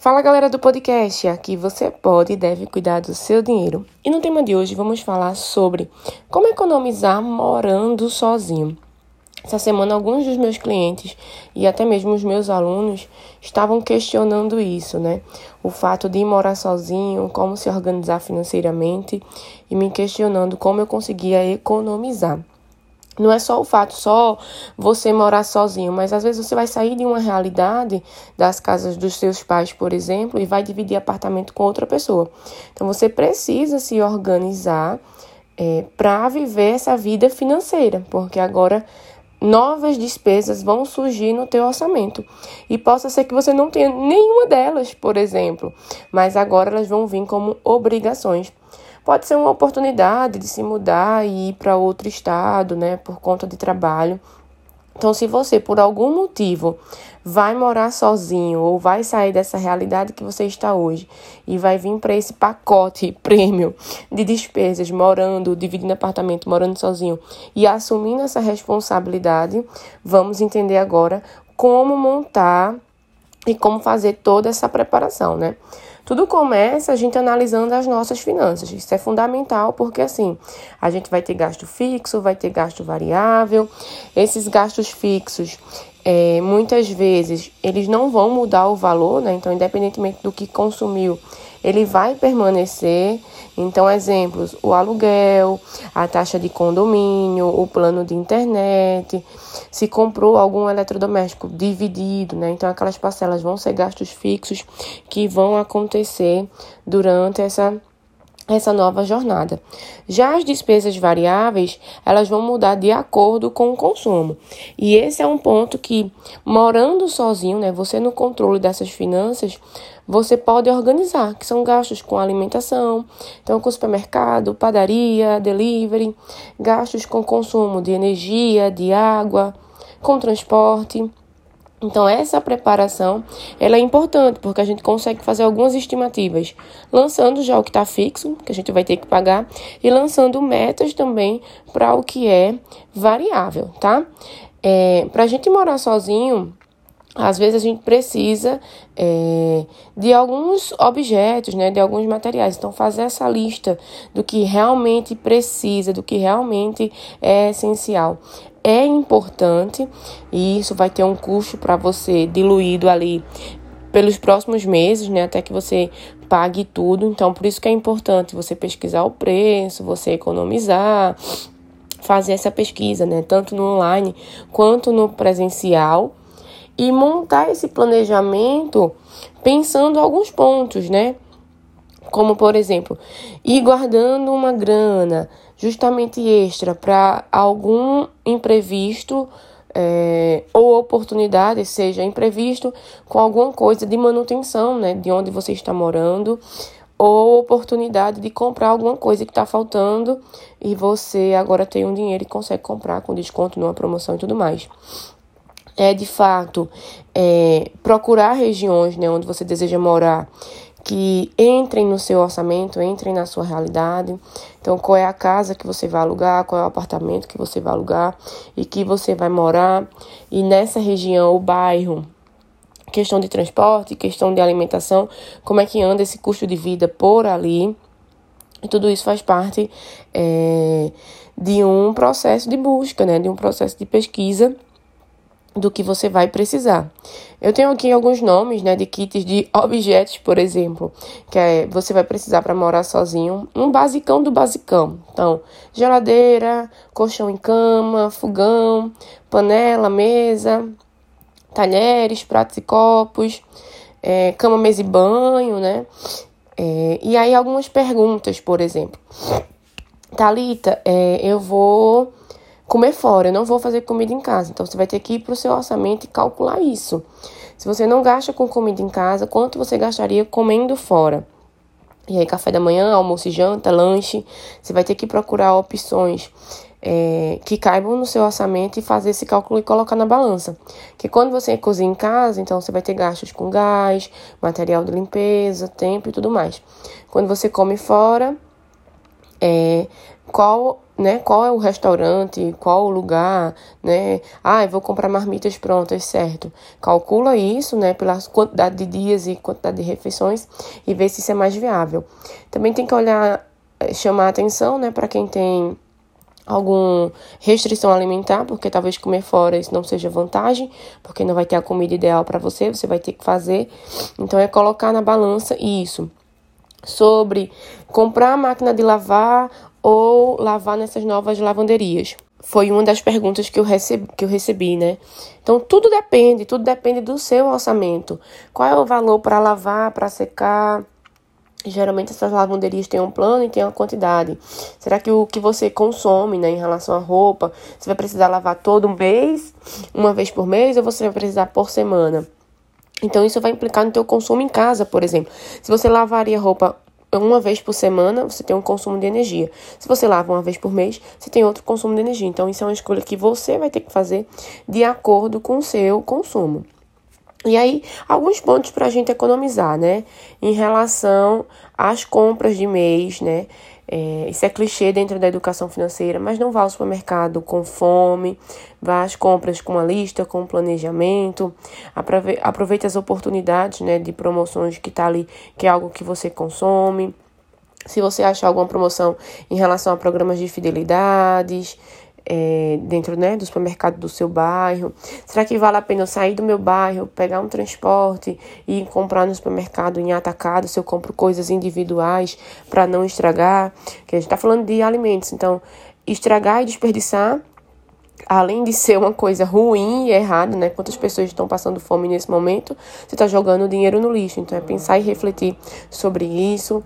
Fala galera do podcast, aqui você pode e deve cuidar do seu dinheiro. E no tema de hoje vamos falar sobre como economizar morando sozinho. Essa semana, alguns dos meus clientes e até mesmo os meus alunos estavam questionando isso, né? O fato de morar sozinho, como se organizar financeiramente e me questionando como eu conseguia economizar. Não é só o fato, só você morar sozinho, mas às vezes você vai sair de uma realidade das casas dos seus pais, por exemplo, e vai dividir apartamento com outra pessoa. Então você precisa se organizar é, para viver essa vida financeira, porque agora novas despesas vão surgir no teu orçamento. E possa ser que você não tenha nenhuma delas, por exemplo, mas agora elas vão vir como obrigações. Pode ser uma oportunidade de se mudar e ir para outro estado, né, por conta de trabalho. Então, se você, por algum motivo, vai morar sozinho ou vai sair dessa realidade que você está hoje e vai vir para esse pacote prêmio de despesas, morando, dividindo apartamento, morando sozinho e assumindo essa responsabilidade, vamos entender agora como montar e como fazer toda essa preparação, né? Tudo começa a gente analisando as nossas finanças. Isso é fundamental porque assim, a gente vai ter gasto fixo, vai ter gasto variável. Esses gastos fixos, é, muitas vezes, eles não vão mudar o valor, né? Então, independentemente do que consumiu, ele vai permanecer. Então, exemplos: o aluguel, a taxa de condomínio, o plano de internet, se comprou algum eletrodoméstico dividido, né? Então, aquelas parcelas vão ser gastos fixos que vão acontecer durante essa essa nova jornada. Já as despesas variáveis, elas vão mudar de acordo com o consumo. E esse é um ponto que, morando sozinho, né, você no controle dessas finanças, você pode organizar, que são gastos com alimentação, então com supermercado, padaria, delivery, gastos com consumo de energia, de água, com transporte. Então essa preparação ela é importante porque a gente consegue fazer algumas estimativas, lançando já o que está fixo, que a gente vai ter que pagar, e lançando metas também para o que é variável, tá? É, para a gente morar sozinho, às vezes a gente precisa é, de alguns objetos, né, de alguns materiais. Então, fazer essa lista do que realmente precisa, do que realmente é essencial é importante e isso vai ter um custo para você diluído ali pelos próximos meses, né, até que você pague tudo. Então, por isso que é importante você pesquisar o preço, você economizar, fazer essa pesquisa, né, tanto no online quanto no presencial e montar esse planejamento pensando alguns pontos, né? Como, por exemplo, ir guardando uma grana justamente extra para algum imprevisto é, ou oportunidade, seja imprevisto com alguma coisa de manutenção, né, de onde você está morando, ou oportunidade de comprar alguma coisa que está faltando e você agora tem um dinheiro e consegue comprar com desconto numa promoção e tudo mais é de fato é, procurar regiões né, onde você deseja morar que entrem no seu orçamento, entrem na sua realidade. Então, qual é a casa que você vai alugar, qual é o apartamento que você vai alugar e que você vai morar. E nessa região, o bairro, questão de transporte, questão de alimentação, como é que anda esse custo de vida por ali. E tudo isso faz parte é, de um processo de busca, né, de um processo de pesquisa do que você vai precisar. Eu tenho aqui alguns nomes, né, de kits de objetos, por exemplo, que é você vai precisar para morar sozinho, um basicão do basicão. Então, geladeira, colchão em cama, fogão, panela, mesa, talheres, pratos e copos, é, cama, mesa e banho, né? É, e aí algumas perguntas, por exemplo. Talita, é, eu vou comer fora, eu não vou fazer comida em casa. Então você vai ter que ir para o seu orçamento e calcular isso. Se você não gasta com comida em casa, quanto você gastaria comendo fora? E aí, café da manhã, almoço e janta, lanche. Você vai ter que procurar opções é, que caibam no seu orçamento e fazer esse cálculo e colocar na balança. Que quando você cozinha em casa, então você vai ter gastos com gás, material de limpeza, tempo e tudo mais. Quando você come fora, é, qual né, qual é o restaurante, qual o lugar, né? Ah, eu vou comprar marmitas prontas, certo? Calcula isso, né, pela quantidade de dias e quantidade de refeições e ver se isso é mais viável. Também tem que olhar, eh, chamar atenção, né, para quem tem alguma restrição alimentar, porque talvez comer fora isso não seja vantagem, porque não vai ter a comida ideal para você, você vai ter que fazer. Então é colocar na balança isso. Sobre comprar máquina de lavar ou lavar nessas novas lavanderias. Foi uma das perguntas que eu recebi, que eu recebi, né? Então tudo depende, tudo depende do seu orçamento. Qual é o valor para lavar, para secar? Geralmente essas lavanderias têm um plano e tem uma quantidade. Será que o que você consome, né, em relação à roupa, você vai precisar lavar todo mês, uma vez por mês, ou você vai precisar por semana? Então isso vai implicar no teu consumo em casa, por exemplo. Se você lavaria roupa uma vez por semana, você tem um consumo de energia. Se você lava uma vez por mês, você tem outro consumo de energia. Então, isso é uma escolha que você vai ter que fazer de acordo com o seu consumo. E aí, alguns pontos para a gente economizar, né? Em relação às compras de mês, né? É, isso é clichê dentro da educação financeira, mas não vá ao supermercado com fome, vá às compras com uma lista, com um planejamento, aproveite as oportunidades né, de promoções que está ali, que é algo que você consome. Se você achar alguma promoção em relação a programas de fidelidades, é, dentro né, do supermercado do seu bairro? Será que vale a pena eu sair do meu bairro, pegar um transporte e comprar no supermercado em atacado se eu compro coisas individuais para não estragar? Que a gente está falando de alimentos, então estragar e desperdiçar além de ser uma coisa ruim e errada, né? Quantas pessoas estão passando fome nesse momento, você está jogando dinheiro no lixo. Então é pensar e refletir sobre isso.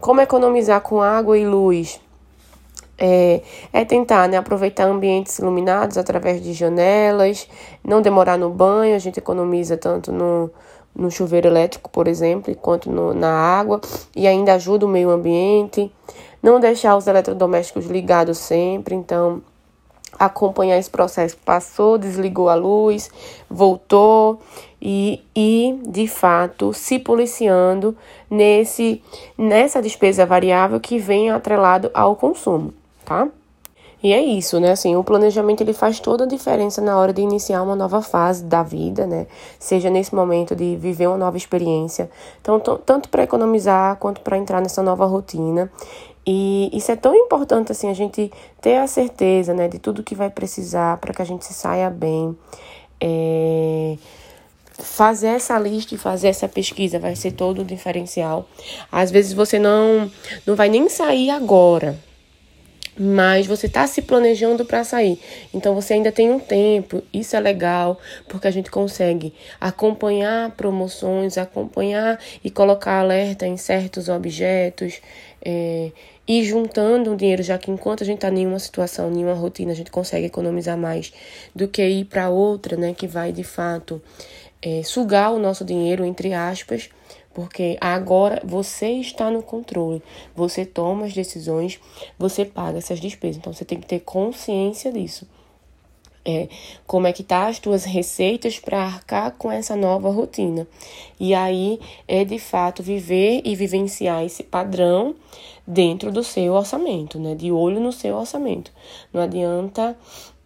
Como economizar com água e luz? É, é, tentar né, aproveitar ambientes iluminados através de janelas, não demorar no banho, a gente economiza tanto no, no chuveiro elétrico, por exemplo, quanto no, na água, e ainda ajuda o meio ambiente. Não deixar os eletrodomésticos ligados sempre, então acompanhar esse processo. Passou, desligou a luz, voltou e, e de fato se policiando nesse nessa despesa variável que vem atrelado ao consumo tá? E é isso, né? Assim, o planejamento ele faz toda a diferença na hora de iniciar uma nova fase da vida, né? Seja nesse momento de viver uma nova experiência. Então, tanto para economizar quanto para entrar nessa nova rotina. E isso é tão importante assim a gente ter a certeza, né, de tudo que vai precisar para que a gente se saia bem. É fazer essa lista e fazer essa pesquisa vai ser todo o diferencial. Às vezes você não não vai nem sair agora, mas você está se planejando para sair. Então você ainda tem um tempo. Isso é legal, porque a gente consegue acompanhar promoções, acompanhar e colocar alerta em certos objetos. É, e juntando o dinheiro, já que enquanto a gente está em nenhuma situação, nenhuma rotina, a gente consegue economizar mais do que ir para outra, né, que vai de fato é, sugar o nosso dinheiro, entre aspas, porque agora você está no controle, você toma as decisões, você paga essas despesas. Então você tem que ter consciência disso. É, como é que tá as tuas receitas para arcar com essa nova rotina. E aí é de fato viver e vivenciar esse padrão dentro do seu orçamento, né? De olho no seu orçamento. Não adianta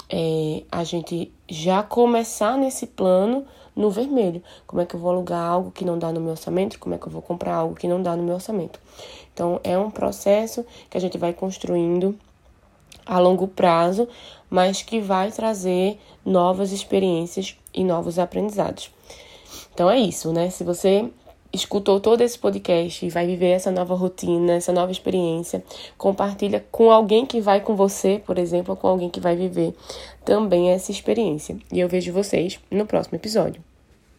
é, a gente já começar nesse plano no vermelho. Como é que eu vou alugar algo que não dá no meu orçamento? Como é que eu vou comprar algo que não dá no meu orçamento? Então, é um processo que a gente vai construindo a longo prazo, mas que vai trazer novas experiências e novos aprendizados. Então é isso, né? Se você escutou todo esse podcast e vai viver essa nova rotina, essa nova experiência, compartilha com alguém que vai com você, por exemplo, ou com alguém que vai viver também essa experiência. E eu vejo vocês no próximo episódio.